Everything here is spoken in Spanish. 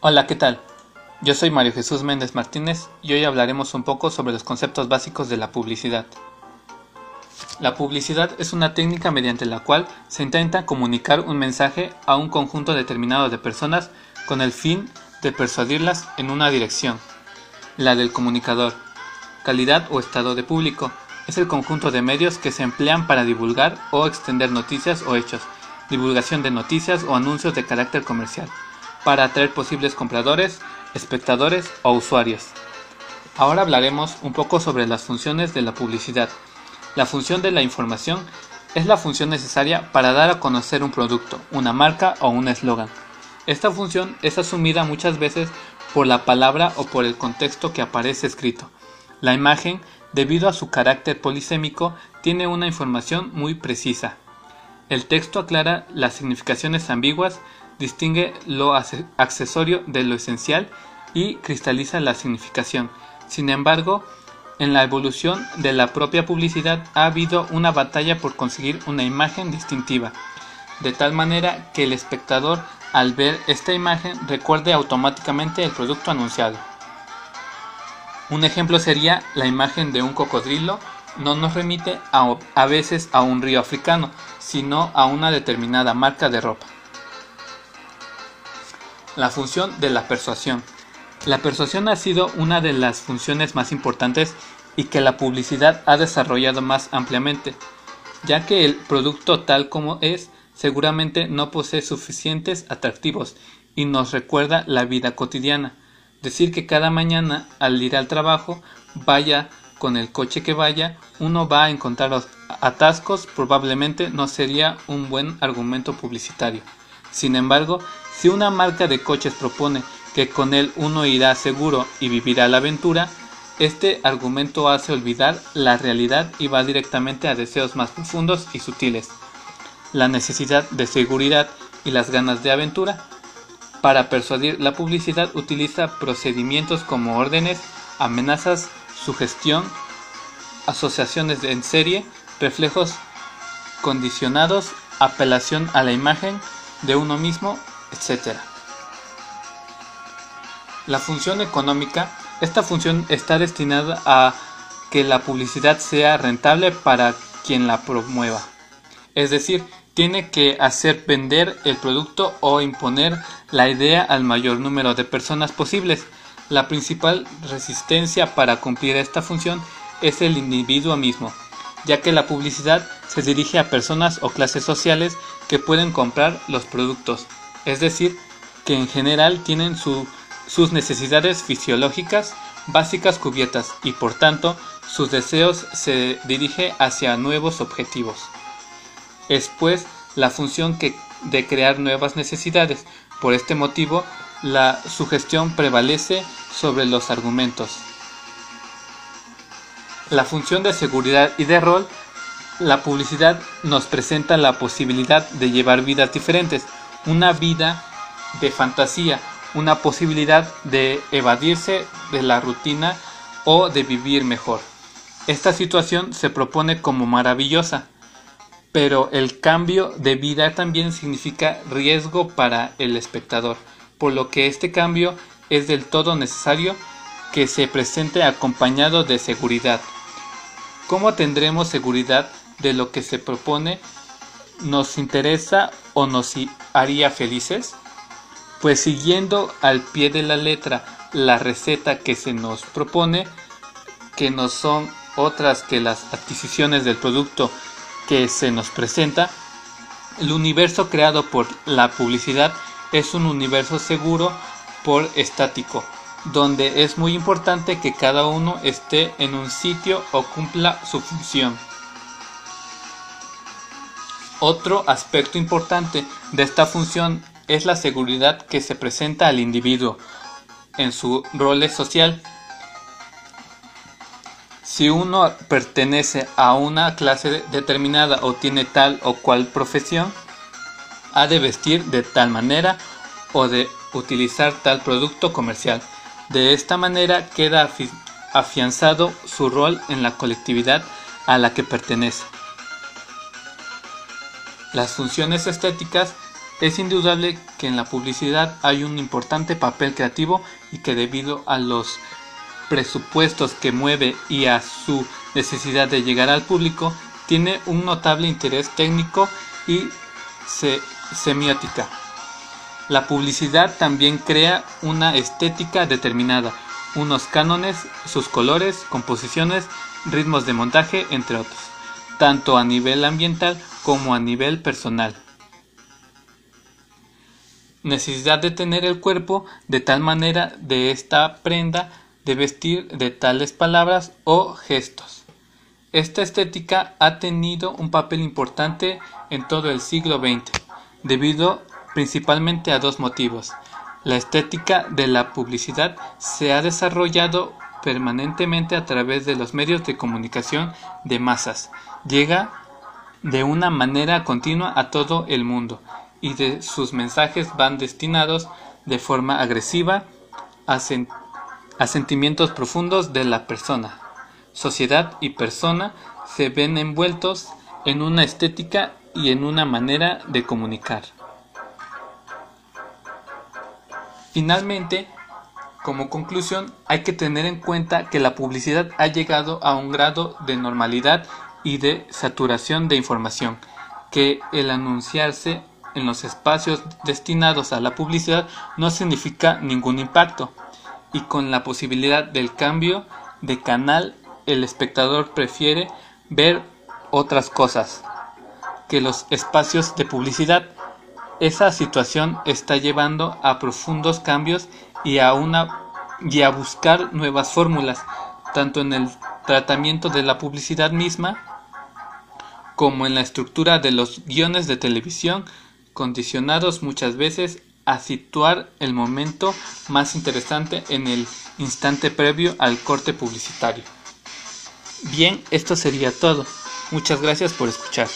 Hola, ¿qué tal? Yo soy Mario Jesús Méndez Martínez y hoy hablaremos un poco sobre los conceptos básicos de la publicidad. La publicidad es una técnica mediante la cual se intenta comunicar un mensaje a un conjunto determinado de personas con el fin de persuadirlas en una dirección. La del comunicador. Calidad o estado de público. Es el conjunto de medios que se emplean para divulgar o extender noticias o hechos, divulgación de noticias o anuncios de carácter comercial para atraer posibles compradores, espectadores o usuarios. Ahora hablaremos un poco sobre las funciones de la publicidad. La función de la información es la función necesaria para dar a conocer un producto, una marca o un eslogan. Esta función es asumida muchas veces por la palabra o por el contexto que aparece escrito. La imagen, debido a su carácter polisémico, tiene una información muy precisa. El texto aclara las significaciones ambiguas distingue lo accesorio de lo esencial y cristaliza la significación. Sin embargo, en la evolución de la propia publicidad ha habido una batalla por conseguir una imagen distintiva, de tal manera que el espectador al ver esta imagen recuerde automáticamente el producto anunciado. Un ejemplo sería la imagen de un cocodrilo no nos remite a, veces a un río africano, sino a una determinada marca de ropa. La función de la persuasión. La persuasión ha sido una de las funciones más importantes y que la publicidad ha desarrollado más ampliamente, ya que el producto tal como es seguramente no posee suficientes atractivos y nos recuerda la vida cotidiana. Decir que cada mañana al ir al trabajo vaya con el coche que vaya, uno va a encontrar atascos, probablemente no sería un buen argumento publicitario. Sin embargo, si una marca de coches propone que con él uno irá seguro y vivirá la aventura, este argumento hace olvidar la realidad y va directamente a deseos más profundos y sutiles, la necesidad de seguridad y las ganas de aventura. Para persuadir, la publicidad utiliza procedimientos como órdenes, amenazas, sugestión, asociaciones en serie, reflejos condicionados, apelación a la imagen de uno mismo etc. La función económica, esta función está destinada a que la publicidad sea rentable para quien la promueva. Es decir, tiene que hacer vender el producto o imponer la idea al mayor número de personas posibles. La principal resistencia para cumplir esta función es el individuo mismo, ya que la publicidad se dirige a personas o clases sociales que pueden comprar los productos es decir, que en general tienen sus necesidades fisiológicas básicas cubiertas y por tanto sus deseos se dirigen hacia nuevos objetivos. Es pues la función de crear nuevas necesidades. Por este motivo, la sugestión prevalece sobre los argumentos. La función de seguridad y de rol, la publicidad nos presenta la posibilidad de llevar vidas diferentes, una vida de fantasía, una posibilidad de evadirse de la rutina o de vivir mejor. Esta situación se propone como maravillosa, pero el cambio de vida también significa riesgo para el espectador, por lo que este cambio es del todo necesario que se presente acompañado de seguridad. ¿Cómo tendremos seguridad de lo que se propone nos interesa o nos haría felices? Pues siguiendo al pie de la letra la receta que se nos propone, que no son otras que las adquisiciones del producto que se nos presenta, el universo creado por la publicidad es un universo seguro por estático, donde es muy importante que cada uno esté en un sitio o cumpla su función. Otro aspecto importante de esta función es la seguridad que se presenta al individuo en su rol social. Si uno pertenece a una clase determinada o tiene tal o cual profesión, ha de vestir de tal manera o de utilizar tal producto comercial. De esta manera queda afianzado su rol en la colectividad a la que pertenece. Las funciones estéticas Es indudable que en la publicidad hay un importante papel creativo y que debido a los presupuestos que mueve y a su necesidad de llegar al público, tiene un notable interés técnico y semiótica. La publicidad también crea una estética determinada, unos cánones, sus colores, composiciones, ritmos de montaje, entre otros, tanto a nivel ambiental como a nivel personal. Necesidad de tener el cuerpo de tal manera de esta prenda de vestir de tales palabras o gestos. Esta estética ha tenido un papel importante en todo el siglo XX, debido principalmente a dos motivos. La estética de la publicidad se ha desarrollado permanentemente a través de los medios de comunicación de masas. Llega de una manera continua a todo el mundo y de sus mensajes van destinados de forma agresiva a, a sentimientos profundos de la persona. Sociedad y persona se ven envueltos en una estética y en una manera de comunicar. Finalmente, como conclusión, hay que tener en cuenta que la publicidad ha llegado a un grado de normalidad y de saturación de información, que el anunciarse en los espacios destinados a la publicidad no significa ningún impacto, y con la posibilidad del cambio de canal el espectador prefiere ver otras cosas que los espacios de publicidad. Esa situación está llevando a profundos cambios y a, una, y a buscar nuevas fórmulas, tanto en el tratamiento de la publicidad misma como en la estructura de los guiones de televisión, condicionados muchas veces a situar el momento más interesante en el instante previo al corte publicitario. Bien, esto sería todo. Muchas gracias por escuchar.